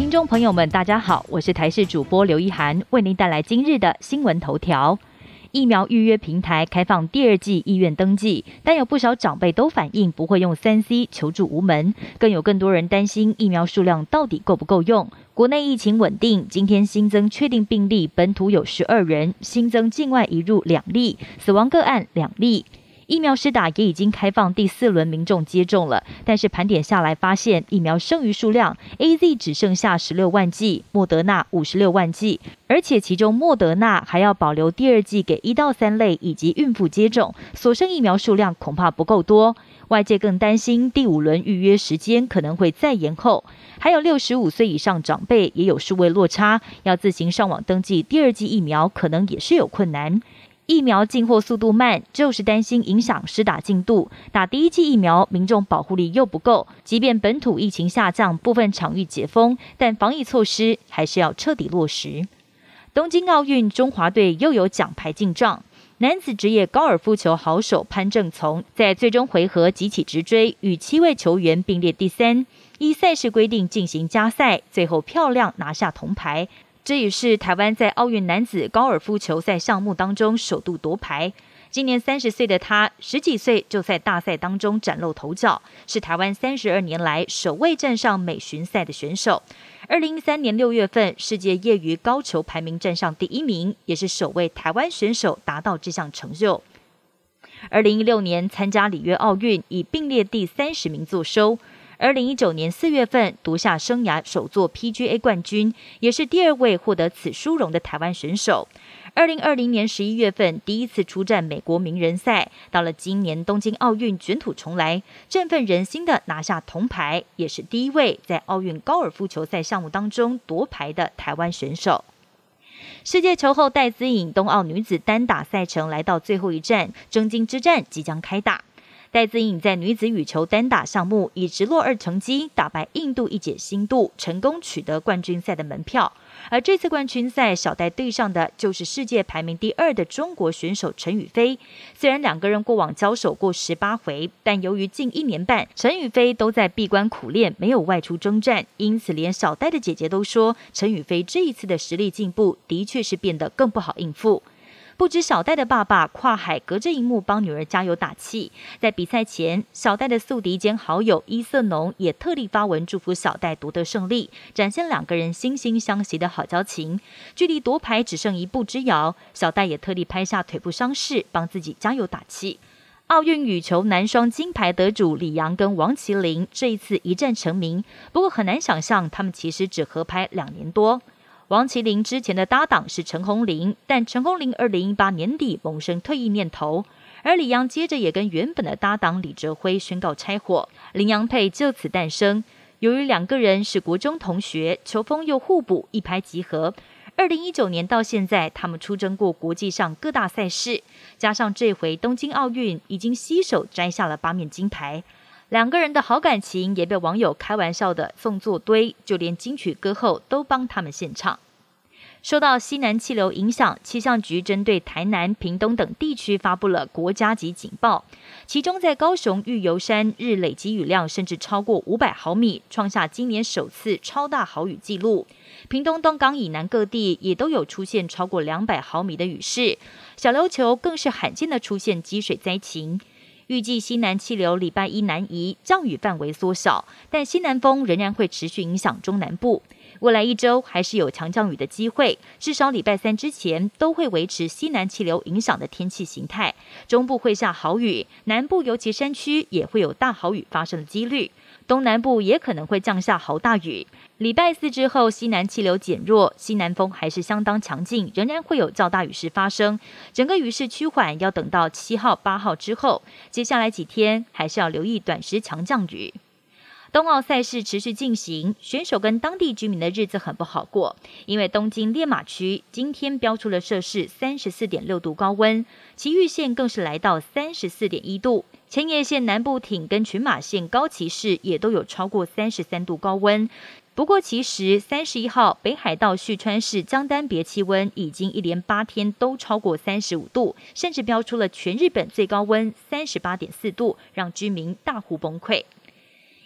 听众朋友们，大家好，我是台视主播刘一涵，为您带来今日的新闻头条。疫苗预约平台开放第二季医院登记，但有不少长辈都反映不会用三 C 求助无门，更有更多人担心疫苗数量到底够不够用。国内疫情稳定，今天新增确定病例本土有十二人，新增境外移入两例，死亡个案两例。疫苗施打也已经开放第四轮民众接种了，但是盘点下来发现疫苗剩余数量，A Z 只剩下十六万剂，莫德纳五十六万剂，而且其中莫德纳还要保留第二剂给一到三类以及孕妇接种，所剩疫苗数量恐怕不够多。外界更担心第五轮预约时间可能会再延后，还有六十五岁以上长辈也有数位落差，要自行上网登记第二剂疫苗可能也是有困难。疫苗进货速度慢，就是担心影响施打进度。打第一剂疫苗，民众保护力又不够。即便本土疫情下降，部分场域解封，但防疫措施还是要彻底落实。东京奥运，中华队又有奖牌进账。男子职业高尔夫球好手潘正从在最终回合急起直追，与七位球员并列第三，依赛事规定进行加赛，最后漂亮拿下铜牌。这也是台湾在奥运男子高尔夫球赛项目当中首度夺牌。今年三十岁的他，十几岁就在大赛当中崭露头角，是台湾三十二年来首位站上美巡赛的选手。二零一三年六月份，世界业余高球排名站上第一名，也是首位台湾选手达到这项成就。二零一六年参加里约奥运，以并列第三十名作收。二零一九年四月份夺下生涯首座 PGA 冠军，也是第二位获得此殊荣的台湾选手。二零二零年十一月份第一次出战美国名人赛，到了今年东京奥运卷土重来，振奋人心的拿下铜牌，也是第一位在奥运高尔夫球赛项目当中夺牌的台湾选手。世界球后戴资颖冬奥女子单打赛程来到最后一站，争金之战即将开打。戴资颖在女子羽球单打项目以直落二成绩打败印度一姐新度，成功取得冠军赛的门票。而这次冠军赛，小戴对上的就是世界排名第二的中国选手陈雨菲。虽然两个人过往交手过十八回，但由于近一年半陈雨菲都在闭关苦练，没有外出征战，因此连小戴的姐姐都说，陈雨菲这一次的实力进步的确是变得更不好应付。不止小戴的爸爸跨海隔着荧幕帮女儿加油打气，在比赛前，小戴的宿敌兼好友伊瑟农也特地发文祝福小戴夺得胜利，展现两个人惺惺相惜的好交情。距离夺牌只剩一步之遥，小戴也特地拍下腿部伤势，帮自己加油打气。奥运羽球男双金牌得主李阳跟王麒麟这一次一战成名，不过很难想象他们其实只合拍两年多。王麒麟之前的搭档是陈鸿林，但陈鸿林二零一八年底萌生退役念头，而李阳接着也跟原本的搭档李哲辉宣告拆伙，林阳配就此诞生。由于两个人是国中同学，球风又互补，一拍即合。二零一九年到现在，他们出征过国际上各大赛事，加上这回东京奥运，已经携手摘下了八面金牌。两个人的好感情也被网友开玩笑的送作堆，就连金曲歌后都帮他们献唱。受到西南气流影响，气象局针对台南、屏东等地区发布了国家级警报。其中，在高雄玉游山日累积雨量甚至超过五百毫米，创下今年首次超大豪雨记录。屏东东港以南各地也都有出现超过两百毫米的雨势，小琉球更是罕见的出现积水灾情。预计西南气流礼拜一南移，降雨范围缩小，但西南风仍然会持续影响中南部。未来一周还是有强降雨的机会，至少礼拜三之前都会维持西南气流影响的天气形态。中部会下好雨，南部尤其山区也会有大好雨发生的几率。东南部也可能会降下豪大雨。礼拜四之后，西南气流减弱，西南风还是相当强劲，仍然会有较大雨势发生。整个雨势趋缓，要等到七号、八号之后。接下来几天还是要留意短时强降雨。冬奥赛事持续进行，选手跟当地居民的日子很不好过，因为东京练马区今天标出了摄氏三十四点六度高温，埼玉县更是来到三十四点一度。千叶县南部町跟群马县高崎市也都有超过三十三度高温。不过，其实三十一号北海道旭川市江丹别气温已经一连八天都超过三十五度，甚至标出了全日本最高温三十八点四度，让居民大呼崩溃。